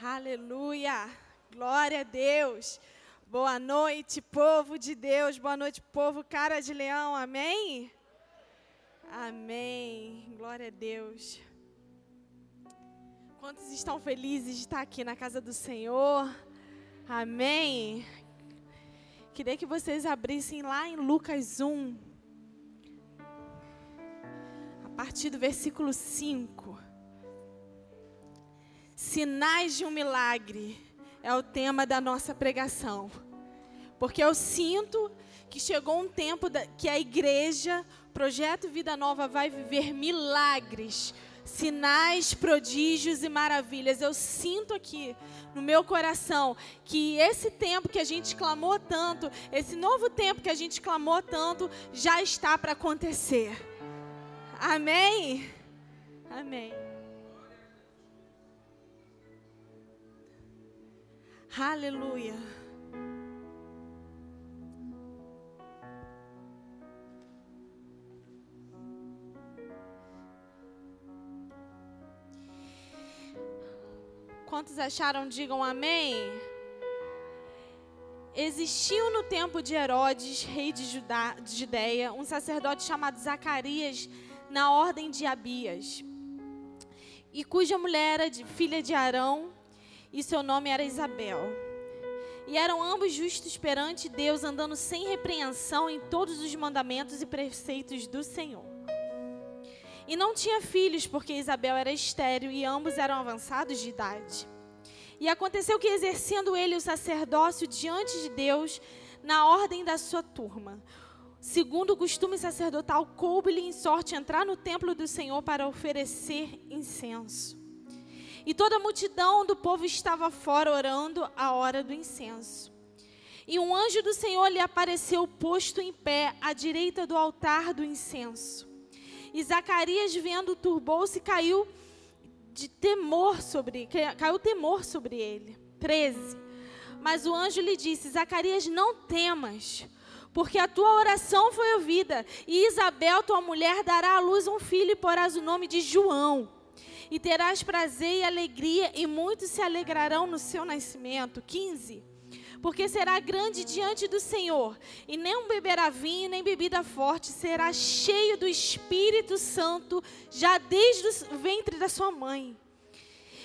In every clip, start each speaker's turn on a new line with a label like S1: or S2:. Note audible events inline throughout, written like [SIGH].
S1: Aleluia! Glória a Deus! Boa noite, povo de Deus. Boa noite, povo cara de leão. Amém? Amém. Glória a Deus. Quantos estão felizes de estar aqui na casa do Senhor? Amém. Queria que vocês abrissem lá em Lucas 1, a partir do versículo 5. Sinais de um milagre é o tema da nossa pregação. Porque eu sinto que chegou um tempo que a igreja, Projeto Vida Nova, vai viver milagres, sinais, prodígios e maravilhas. Eu sinto aqui no meu coração que esse tempo que a gente clamou tanto, esse novo tempo que a gente clamou tanto, já está para acontecer. Amém? Amém. Aleluia. Quantos acharam, digam amém. Existiu no tempo de Herodes, rei de, Judá, de Judeia, um sacerdote chamado Zacarias, na ordem de Abias, e cuja mulher era de, filha de Arão, e seu nome era Isabel. E eram ambos justos perante Deus, andando sem repreensão em todos os mandamentos e preceitos do Senhor. E não tinha filhos, porque Isabel era estéril e ambos eram avançados de idade. E aconteceu que, exercendo ele o sacerdócio diante de Deus, na ordem da sua turma, segundo o costume sacerdotal, coube-lhe em sorte entrar no templo do Senhor para oferecer incenso. E toda a multidão do povo estava fora orando a hora do incenso. E um anjo do Senhor lhe apareceu posto em pé à direita do altar do incenso. E Zacarias, vendo, turbou-se e caiu de temor sobre, caiu temor sobre ele. 13. Mas o anjo lhe disse: Zacarias, não temas, porque a tua oração foi ouvida, e Isabel, tua mulher, dará à luz um filho e porás o nome de João e terás prazer e alegria, e muitos se alegrarão no seu nascimento. 15. Porque será grande diante do Senhor, e nem beberá vinho, nem bebida forte, será cheio do Espírito Santo, já desde o ventre da sua mãe.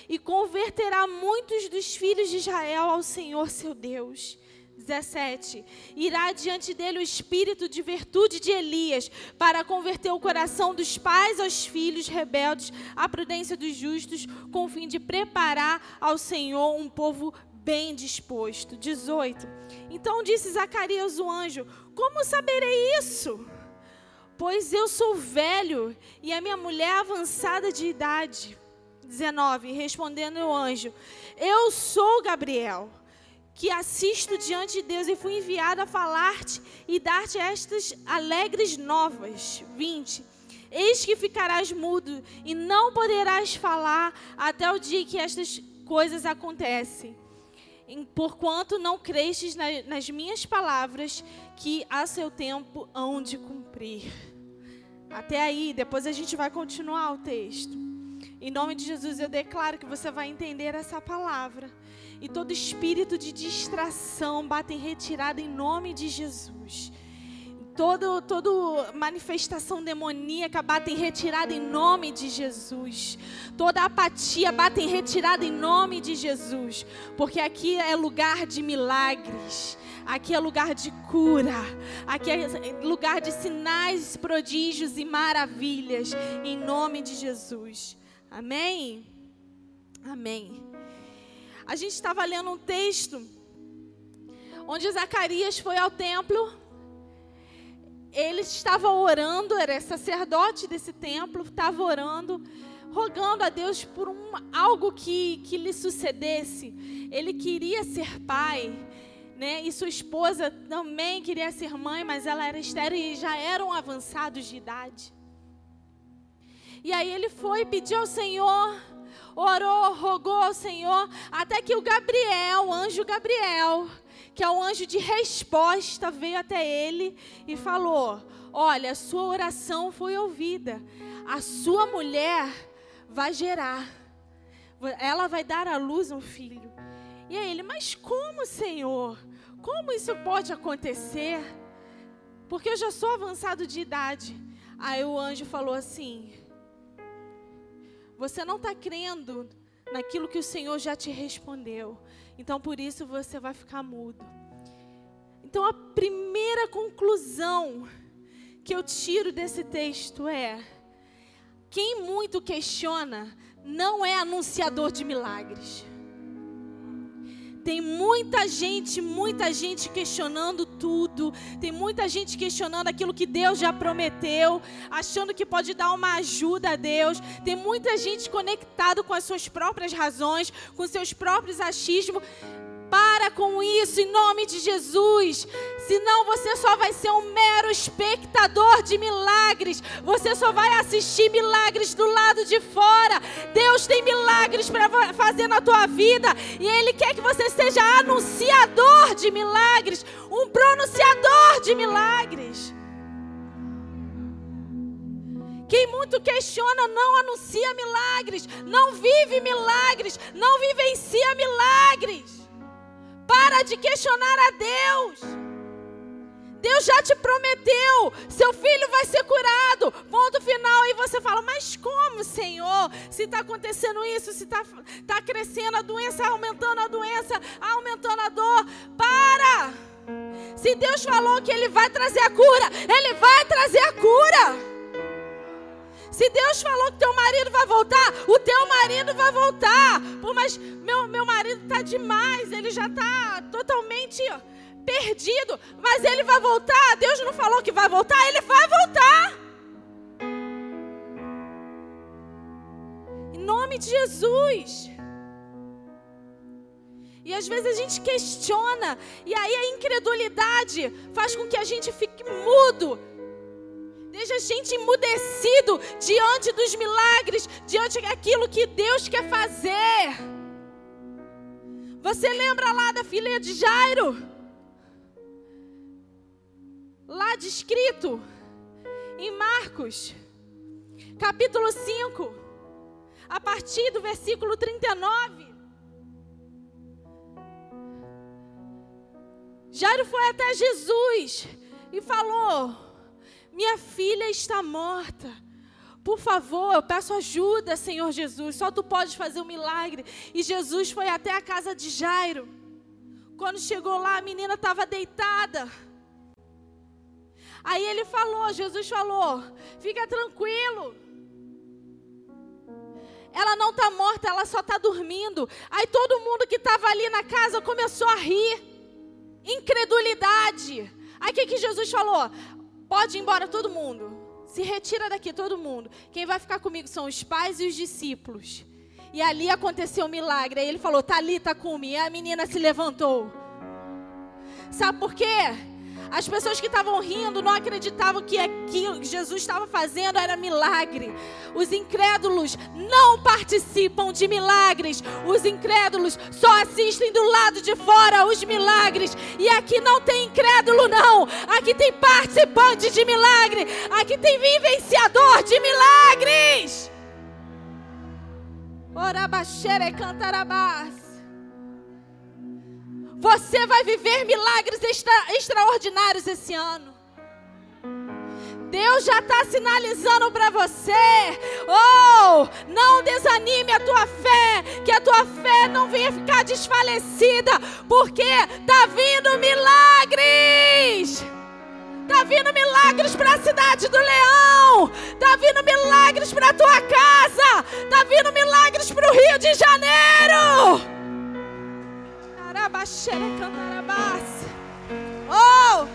S1: E converterá muitos dos filhos de Israel ao Senhor seu Deus 17. Irá diante dele o espírito de virtude de Elias, para converter o coração dos pais aos filhos rebeldes, à prudência dos justos, com o fim de preparar ao Senhor um povo bem disposto. 18. Então disse Zacarias o anjo: Como saberei isso? Pois eu sou velho e a minha mulher avançada de idade. 19. Respondendo o anjo: Eu sou Gabriel que assisto diante de Deus e fui enviado a falar-te e dar-te estas alegres novas. 20. Eis que ficarás mudo e não poderás falar até o dia que estas coisas acontecem. Porquanto não crestes nas minhas palavras, que a seu tempo hão de cumprir. Até aí, depois a gente vai continuar o texto. Em nome de Jesus, eu declaro que você vai entender essa palavra e todo espírito de distração bate em retirada em nome de Jesus. Todo, todo manifestação demoníaca bate em retirada em nome de Jesus. Toda apatia bate em retirada em nome de Jesus. Porque aqui é lugar de milagres. Aqui é lugar de cura. Aqui é lugar de sinais, prodígios e maravilhas. Em nome de Jesus. Amém? Amém. A gente estava lendo um texto onde Zacarias foi ao templo. Ele estava orando, era sacerdote desse templo, estava orando, rogando a Deus por um, algo que, que lhe sucedesse. Ele queria ser pai, né? E sua esposa também queria ser mãe, mas ela era estéril e já eram avançados de idade. E aí ele foi pedir ao Senhor orou, rogou ao Senhor, até que o Gabriel, o anjo Gabriel, que é o anjo de resposta, veio até ele e falou: Olha, a sua oração foi ouvida, a sua mulher vai gerar. ela vai dar à luz um filho. E aí ele, mas como, Senhor? Como isso pode acontecer? Porque eu já sou avançado de idade. Aí o anjo falou assim: Você não está crendo naquilo que o Senhor já te respondeu. Então por isso você vai ficar mudo. Então a primeira conclusão que eu tiro desse texto é: quem muito questiona não é anunciador de milagres. Tem muita gente, muita gente questionando tudo. Tem muita gente questionando aquilo que Deus já prometeu, achando que pode dar uma ajuda a Deus. Tem muita gente conectado com as suas próprias razões, com seus próprios achismos. Para com isso em nome de Jesus. Senão você só vai ser um mero espectador de milagres. Você só vai assistir milagres do lado de fora. Deus tem milagres para fazer na tua vida e Ele quer que você seja anunciador de milagres, um pronunciador de milagres. Quem muito questiona não anuncia milagres, não vive milagres, não vivencia milagres. Para de questionar a Deus. Deus já te prometeu, seu filho vai ser curado. Ponto final. E você fala, mas como, Senhor? Se está acontecendo isso, se está tá crescendo a doença, aumentando a doença, aumentando a dor. Para! Se Deus falou que Ele vai trazer a cura, Ele vai trazer a cura. Se Deus falou que teu marido vai voltar, o teu marido vai voltar. Por mais meu, meu marido está demais, ele já está totalmente perdido, mas ele vai voltar. Deus não falou que vai voltar, ele vai voltar. Em nome de Jesus. E às vezes a gente questiona, e aí a incredulidade faz com que a gente fique mudo Deixa a gente emudecido diante dos milagres, diante daquilo que Deus quer fazer. Você lembra lá da filha de Jairo? Lá descrito em Marcos, capítulo 5, a partir do versículo 39. Jairo foi até Jesus e falou: minha filha está morta. Por favor, eu peço ajuda, Senhor Jesus. Só tu podes fazer um milagre. E Jesus foi até a casa de Jairo. Quando chegou lá, a menina estava deitada. Aí ele falou, Jesus falou: fica tranquilo. Ela não está morta, ela só está dormindo. Aí todo mundo que estava ali na casa começou a rir. Incredulidade. Aí o que, que Jesus falou? Pode ir embora todo mundo. Se retira daqui todo mundo. Quem vai ficar comigo são os pais e os discípulos. E ali aconteceu um milagre. Aí ele falou: Talita, come. E a menina se levantou. Sabe por quê? As pessoas que estavam rindo não acreditavam que aquilo que Jesus estava fazendo era milagre. Os incrédulos não participam de milagres. Os incrédulos só assistem do lado de fora os milagres. E aqui não tem incrédulo, não. Aqui tem participante de milagre. Aqui tem vivenciador de milagres. Orabaxere cantarabás. Você vai viver milagres extra, extraordinários esse ano. Deus já está sinalizando para você. Oh, não desanime a tua fé, que a tua fé não venha ficar desfalecida, porque está vindo milagres. Está vindo milagres para a cidade do Leão. Está vindo milagres para tua casa. Está vindo milagres para o Rio de Janeiro. Oh!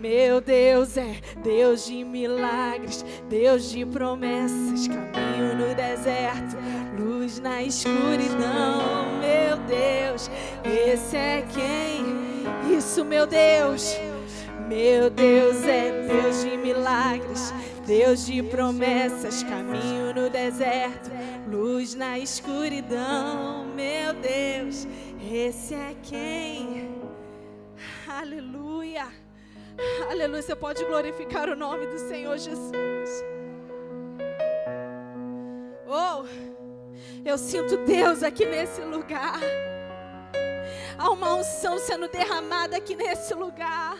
S1: Meu Deus é Deus de milagres, Deus de promessas, caminho no deserto, luz na escuridão. Meu Deus, esse é quem? Isso, meu Deus. Meu Deus é Deus de milagres, Deus de promessas, caminho no deserto, luz na escuridão. Meu Deus, esse é quem? Aleluia, aleluia. Você pode glorificar o nome do Senhor Jesus. Eu sinto Deus aqui nesse lugar. Há uma unção sendo derramada aqui nesse lugar.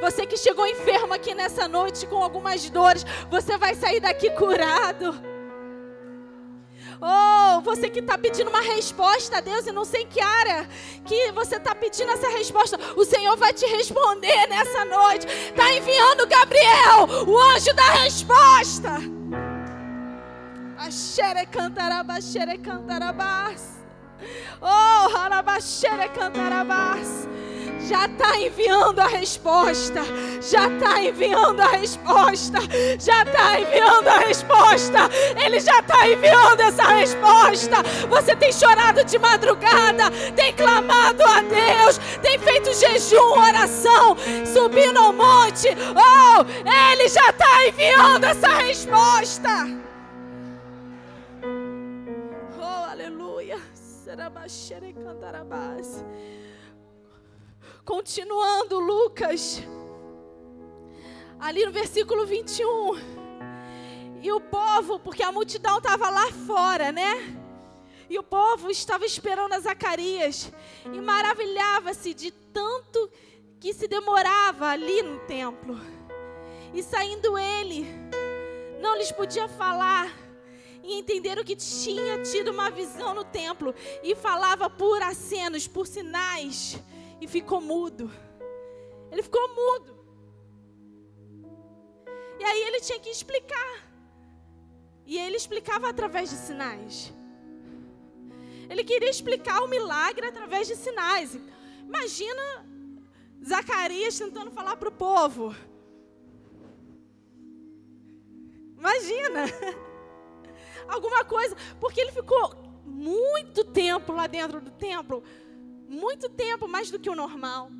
S1: Você que chegou enfermo aqui nessa noite com algumas dores, você vai sair daqui curado. Oh, você que está pedindo uma resposta a Deus e não sei que área que você está pedindo essa resposta, o Senhor vai te responder nessa noite. Está enviando Gabriel, o anjo da resposta. Axere cantarabas, xere cantarabás. Oh, harabaxere cantarabás já está enviando a resposta, já está enviando a resposta, já está enviando a resposta, Ele já está enviando essa resposta. Você tem chorado de madrugada, tem clamado a Deus, tem feito jejum, oração, subindo ao monte. Oh, Ele já está enviando essa resposta. Oh, aleluia. Sarabaxere cantarabás. Continuando, Lucas, ali no versículo 21. E o povo, porque a multidão estava lá fora, né? E o povo estava esperando a Zacarias e maravilhava-se de tanto que se demorava ali no templo. E saindo ele, não lhes podia falar e entenderam que tinha tido uma visão no templo e falava por acenos, por sinais e ficou mudo. Ele ficou mudo. E aí ele tinha que explicar. E ele explicava através de sinais. Ele queria explicar o milagre através de sinais. Imagina Zacarias tentando falar para o povo. Imagina. [LAUGHS] Alguma coisa. Porque ele ficou muito tempo lá dentro do templo muito tempo, mais do que o normal.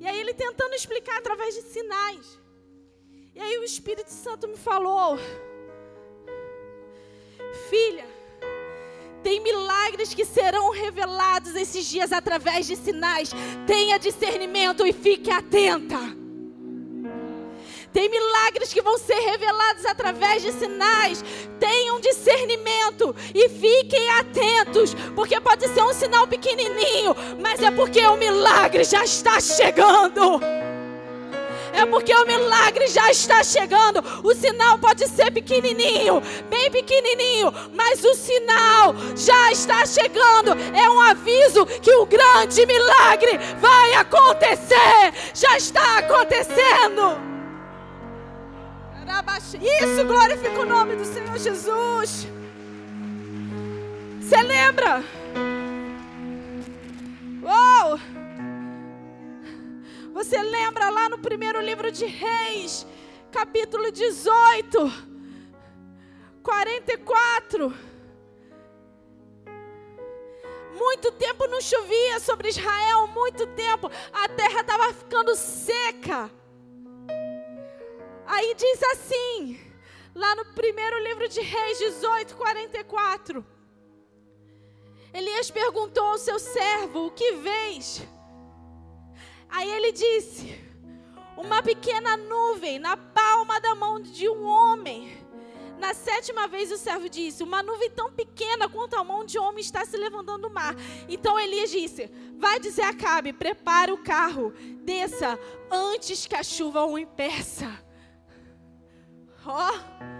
S1: E aí ele tentando explicar através de sinais. E aí o Espírito Santo me falou: Filha, tem milagres que serão revelados esses dias através de sinais. Tenha discernimento e fique atenta. Tem milagres que vão ser revelados através de sinais. Tenham discernimento e fiquem atentos, porque pode ser um sinal pequenininho, mas é porque o milagre já está chegando. É porque o milagre já está chegando. O sinal pode ser pequenininho, bem pequenininho, mas o sinal já está chegando. É um aviso que o grande milagre vai acontecer. Já está acontecendo. Isso glorifica o nome do Senhor Jesus. Você lembra? Uou! Você lembra lá no primeiro livro de Reis, capítulo 18, 44. Muito tempo não chovia sobre Israel, muito tempo. A terra estava ficando seca. Aí diz assim, lá no primeiro livro de Reis 18, 44. Elias perguntou ao seu servo: O que vês? Aí ele disse: Uma pequena nuvem na palma da mão de um homem. Na sétima vez o servo disse: Uma nuvem tão pequena quanto a mão de um homem está se levantando do mar. Então Elias disse: Vai dizer a Cabe: prepare o carro, desça antes que a chuva o impeça. Ó. Oh.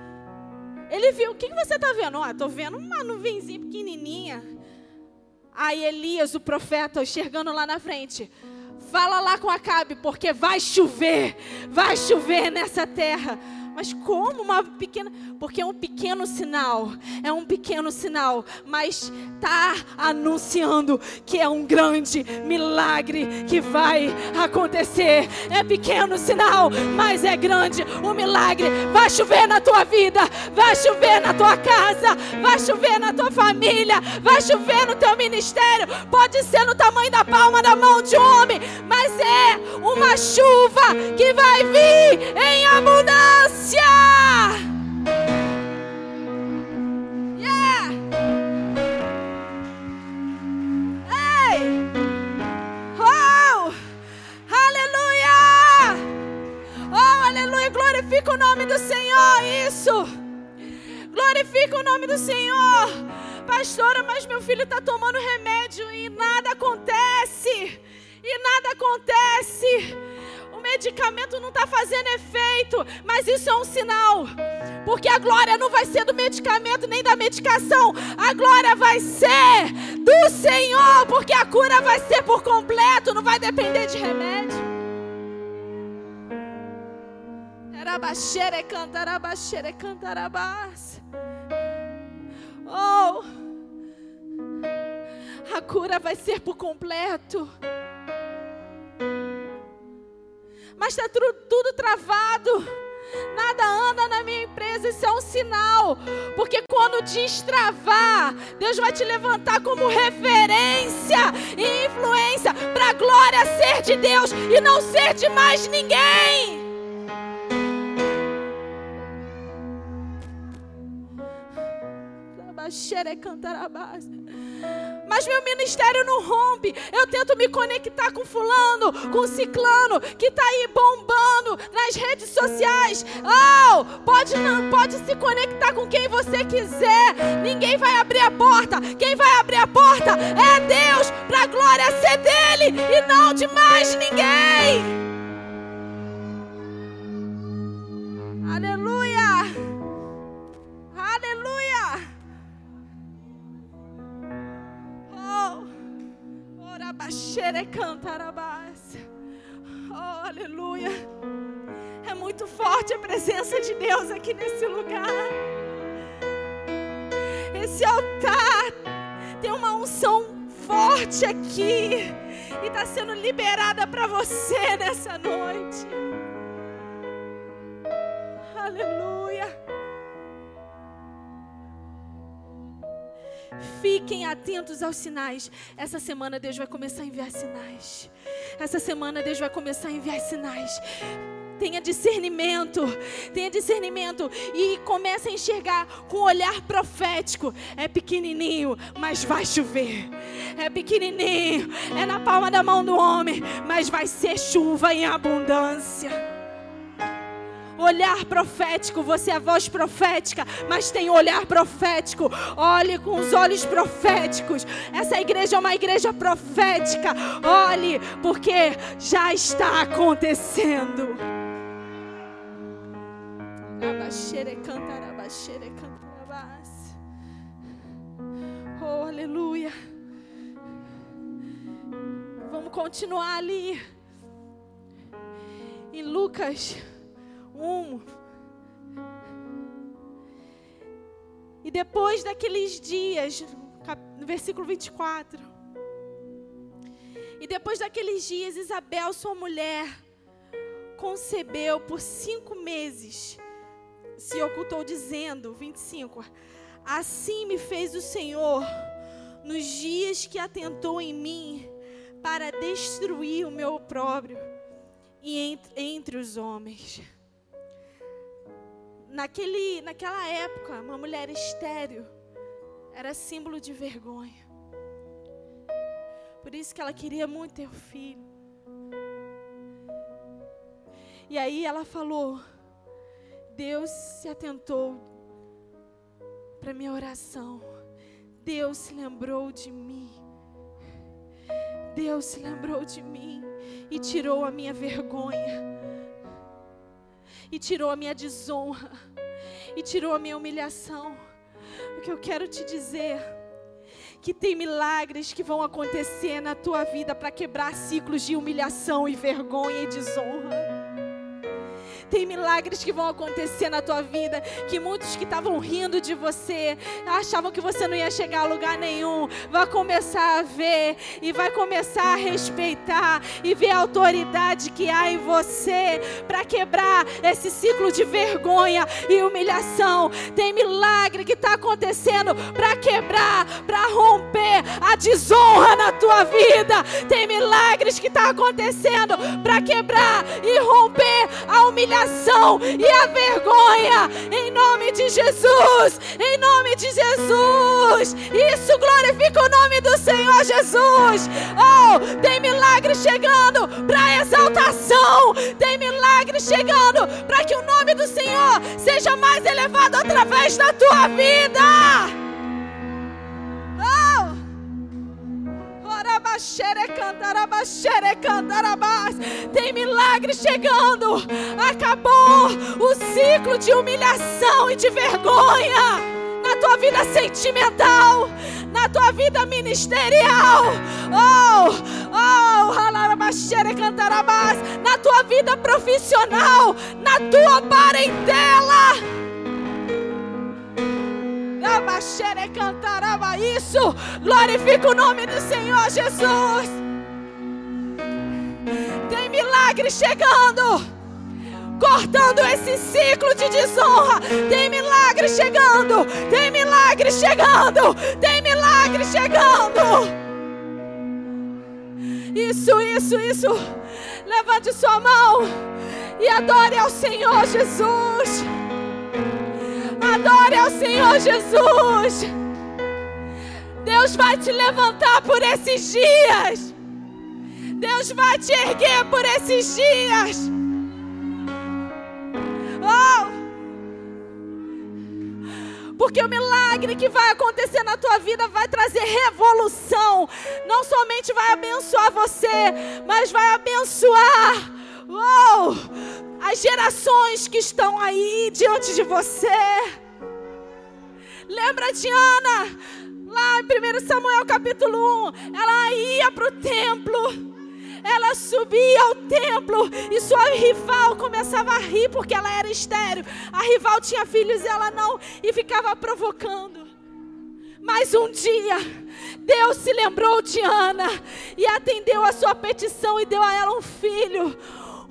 S1: Ele viu, o que, você está vendo? Ó, oh, estou vendo uma nuvenzinha pequenininha. Aí Elias, o profeta, enxergando lá na frente, fala lá com Acabe, porque vai chover, vai chover nessa terra. Mas como uma pequena. Porque é um pequeno sinal. É um pequeno sinal. Mas está anunciando que é um grande milagre que vai acontecer. É pequeno sinal, mas é grande o milagre. Vai chover na tua vida. Vai chover na tua casa. Vai chover na tua família. Vai chover no teu ministério. Pode ser no tamanho da palma da mão de um homem. Mas é uma chuva que vai vir em abundância. Yeah! Ei! Oh! Aleluia! Oh, aleluia! Glorifica o nome do Senhor. Isso! Glorifica o nome do Senhor. Pastora, mas meu filho está tomando remédio e nada acontece. E nada acontece. Medicamento não está fazendo efeito, mas isso é um sinal. Porque a glória não vai ser do medicamento nem da medicação. A glória vai ser do Senhor, porque a cura vai ser por completo, não vai depender de remédio. Arabaxere cantarabaxere cantarabás. Oh, a cura vai ser por completo. Mas está tudo, travado. Nada anda na minha empresa, isso é um sinal. Porque quando destravar, Deus vai te levantar como referência e influência para a glória ser de Deus e não ser de mais ninguém. Mas meu ministério não rompe. Eu tento me conectar com fulano, com ciclano, que está aí bombando nas redes sociais. Oh, pode não, pode se conectar com quem você quiser. Ninguém vai abrir a porta. Quem vai abrir a porta é Deus, para a glória ser dele e não de mais ninguém. Oh, aleluia. É muito forte a presença de Deus aqui nesse lugar. Esse altar tem uma unção forte aqui e está sendo liberada para você nessa noite. Fiquem atentos aos sinais. Essa semana Deus vai começar a enviar sinais. Essa semana Deus vai começar a enviar sinais. Tenha discernimento, tenha discernimento e comece a enxergar com um olhar profético. É pequenininho, mas vai chover. É pequenininho, é na palma da mão do homem, mas vai ser chuva em abundância olhar profético, você é a voz profética, mas tem olhar profético. Olhe com os olhos proféticos. Essa igreja é uma igreja profética. Olhe, porque já está acontecendo. Oh, aleluia. Vamos continuar ali. Em Lucas um. E depois daqueles dias, no versículo 24. E depois daqueles dias, Isabel, sua mulher, concebeu por cinco meses. Se ocultou dizendo, 25. Assim me fez o Senhor nos dias que atentou em mim para destruir o meu opróbrio e entre, entre os homens naquele, naquela época, uma mulher estéril era símbolo de vergonha. Por isso que ela queria muito ter o filho. E aí ela falou: Deus se atentou para minha oração. Deus se lembrou de mim. Deus se lembrou de mim e tirou a minha vergonha e tirou a minha desonra e tirou a minha humilhação. O que eu quero te dizer que tem milagres que vão acontecer na tua vida para quebrar ciclos de humilhação e vergonha e desonra. Tem milagres que vão acontecer na tua vida, que muitos que estavam rindo de você, achavam que você não ia chegar a lugar nenhum, vai começar a ver e vai começar a respeitar e ver a autoridade que há em você para quebrar esse ciclo de vergonha e humilhação. Tem milagre que está acontecendo para quebrar, para romper a desonra na tua vida. Tem milagres que está acontecendo para quebrar e romper a humilhação humilhação e a vergonha. Em nome de Jesus. Em nome de Jesus. Isso glorifica o nome do Senhor Jesus. Oh, tem milagre chegando para exaltação. Tem milagre chegando para que o nome do Senhor seja mais elevado através da tua vida. Tem milagre chegando. Acabou o ciclo de humilhação e de vergonha na tua vida sentimental, na tua vida ministerial. Oh, oh, na tua vida profissional, na tua parentela. Isso, glorifica o nome do Senhor Jesus. Tem milagre chegando cortando esse ciclo de desonra. Tem milagre chegando, tem milagre chegando, tem milagre chegando. Isso, isso, isso. Levante sua mão e adore ao Senhor Jesus. Adore ao Senhor Jesus. Deus vai te levantar por esses dias. Deus vai te erguer por esses dias. Oh! Porque o milagre que vai acontecer na tua vida vai trazer revolução. Não somente vai abençoar você, mas vai abençoar oh, as gerações que estão aí diante de você. Lembra de Ana? Lá em 1 Samuel capítulo 1, ela ia para o templo. Ela subia ao templo e sua rival começava a rir porque ela era estéreo. A rival tinha filhos e ela não, e ficava provocando. Mas um dia, Deus se lembrou de Ana e atendeu a sua petição e deu a ela um filho.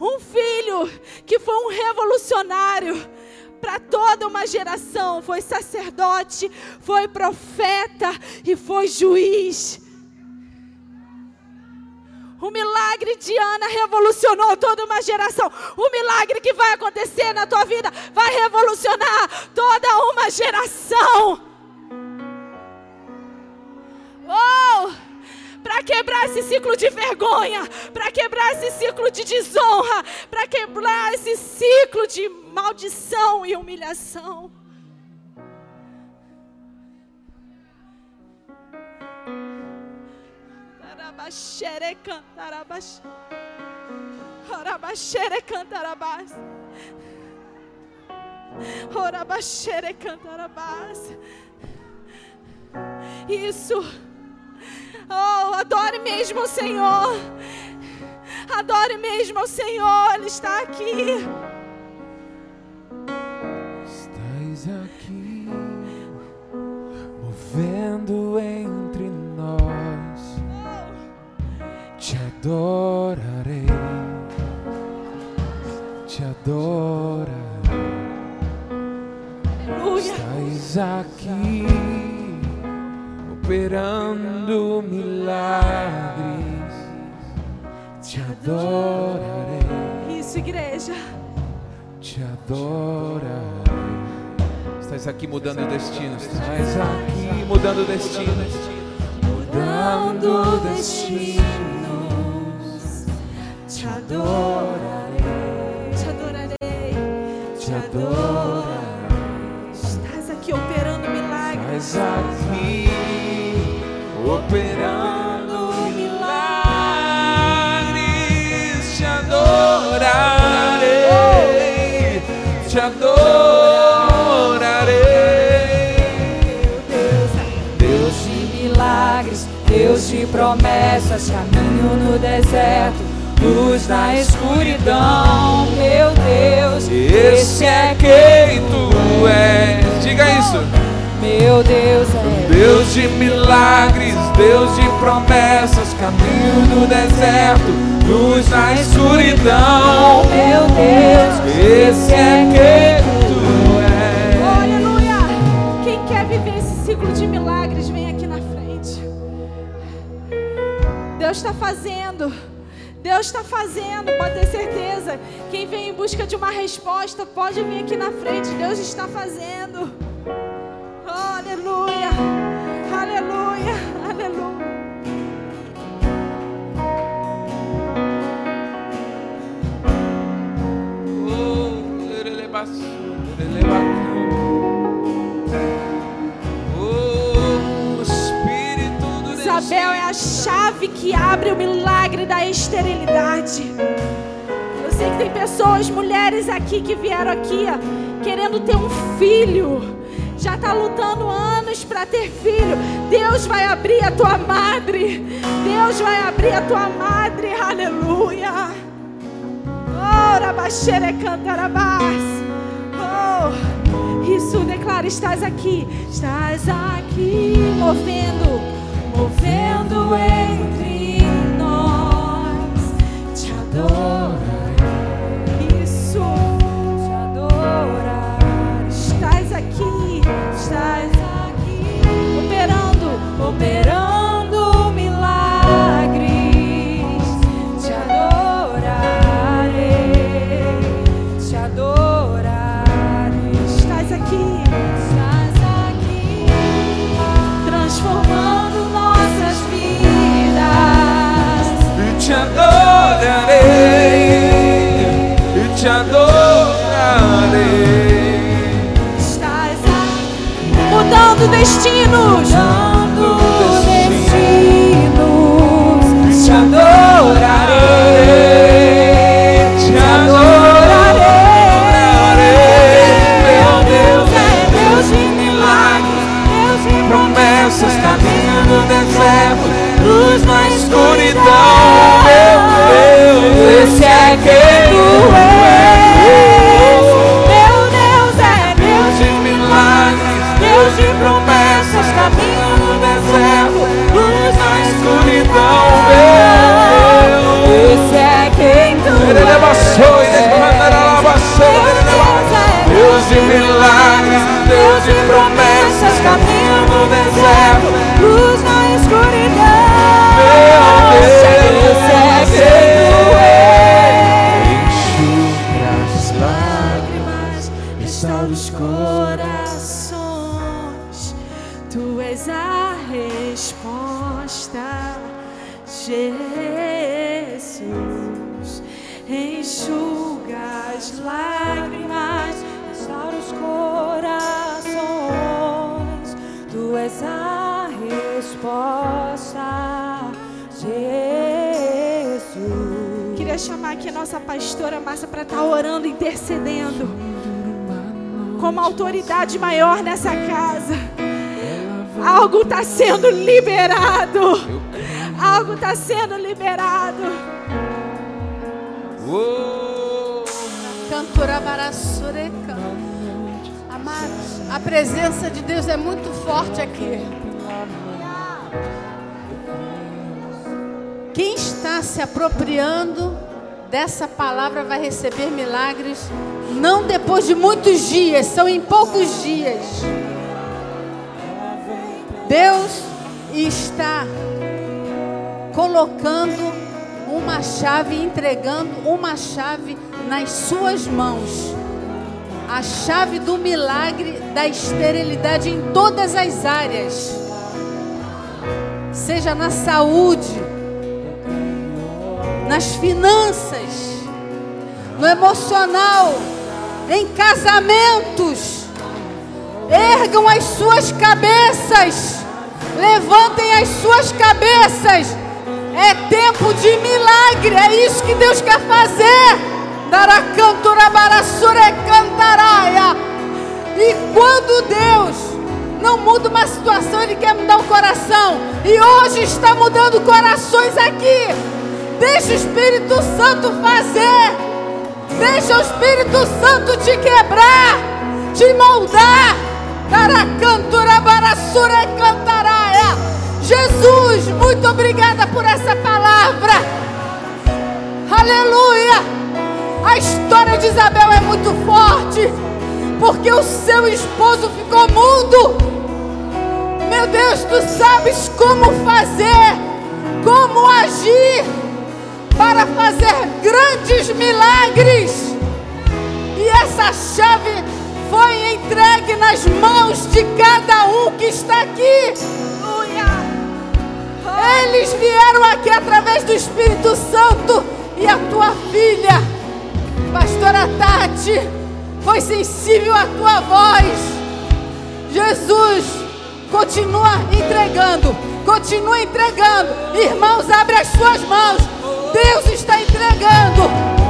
S1: Um filho que foi um revolucionário para toda uma geração. Foi sacerdote, foi profeta e foi juiz. O milagre de Ana revolucionou toda uma geração. O milagre que vai acontecer na tua vida vai revolucionar toda uma geração. Oh! Para quebrar esse ciclo de vergonha, para quebrar esse ciclo de desonra, para quebrar esse ciclo de maldição e humilhação. Isso. Oh, adore mesmo o Senhor. Adore mesmo ao Senhor. Ele está aqui.
S2: Estás aqui, movendo entre nós. Te adorarei. Te adorarei.
S1: Aleluia.
S2: Estás aqui operando milagres. Te adorarei,
S1: Isso, igreja.
S2: te adorarei. Estás aqui mudando destinos. Estás aqui mudando destinos. Mudando destinos. Te adorarei,
S1: Te adorarei.
S2: te adorarei.
S1: Operando milagres.
S2: Te adorarei, te adorarei.
S3: Deus de milagres, Deus de promessas, caminho no deserto, luz na escuridão, meu Deus,
S2: Esse é quem tu és. Diga isso.
S3: meu Deus é
S2: Deus de milagres, Deus de promessas, caminho no deserto, luz na escuridão.
S3: meu Deus,
S2: Esse é quem tu és.
S1: Aleluia! Quem quer viver esse ciclo de milagres, vem aqui na frente. Deus está fazendo. Deus está fazendo, pode ter certeza. Quem vem em busca de uma resposta, pode vir aqui na frente. Deus está fazendo. Isabel é a chave que abre o milagre da esterilidade. Eu sei que tem pessoas, mulheres aqui que vieram aqui ó, querendo ter um filho. Já está lutando anos para ter filho. Deus vai abrir a tua madre. Deus vai abrir a tua madre. Aleluia. Ora, baixere cantarabás. Oh, isso declara: estás aqui, estás aqui, movendo, movendo entre nós. Te adoro.
S2: Luz na escuridão. Meu Deus, esse é quem
S1: pastora Márcia para estar orando, intercedendo como autoridade maior nessa casa. Algo está sendo liberado. Algo está sendo liberado.
S2: Oh,
S4: Cantorabaraçoreca. Amados, a presença de Deus é muito forte aqui. Quem está se apropriando dessa palavra vai receber milagres, não depois de muitos dias, são em poucos dias. Deus está colocando uma chave, entregando uma chave nas suas mãos. A chave do milagre da esterilidade em todas as áreas. Seja na saúde, nas finanças, no emocional, em casamentos. Ergam as suas cabeças, levantem as suas cabeças. É tempo de milagre, é isso que Deus quer fazer. Daracanturabarassure cantaraia. E quando Deus não muda uma situação, Ele quer mudar o coração. E hoje está mudando corações aqui. Deixa o Espírito Santo fazer. Deixa o Espírito Santo te quebrar, te moldar. Daracanturabarassure cantaraia. Jesus, muito obrigada por essa palavra. Aleluia. A história de Isabel é muito forte, porque o seu esposo ficou mudo. Meu Deus, tu sabes como fazer, como agir para fazer grandes milagres. E essa chave foi entregue nas mãos de cada um que está aqui. Eles vieram aqui através do Espírito Santo e a tua filha, pastora Tati, foi sensível à tua voz. Jesus, continua entregando, continua entregando. Irmãos, abre as suas mãos. Deus está entregando,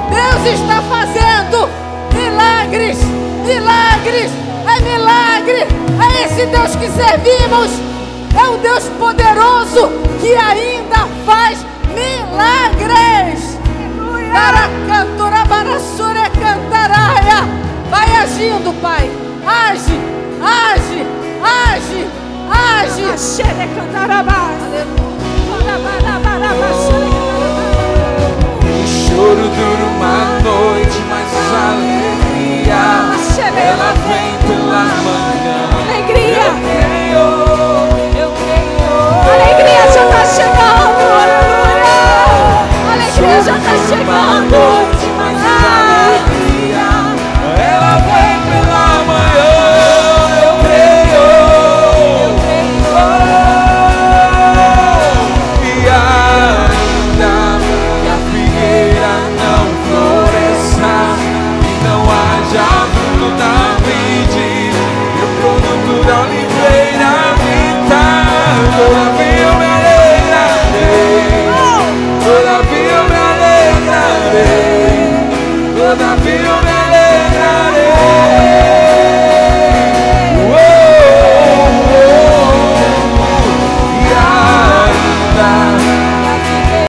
S4: Deus está fazendo milagres, milagres, é milagre, é esse Deus que servimos, é o Deus poderoso que ainda faz milagres. Vai agindo, Pai. Age, age, age, age.
S2: O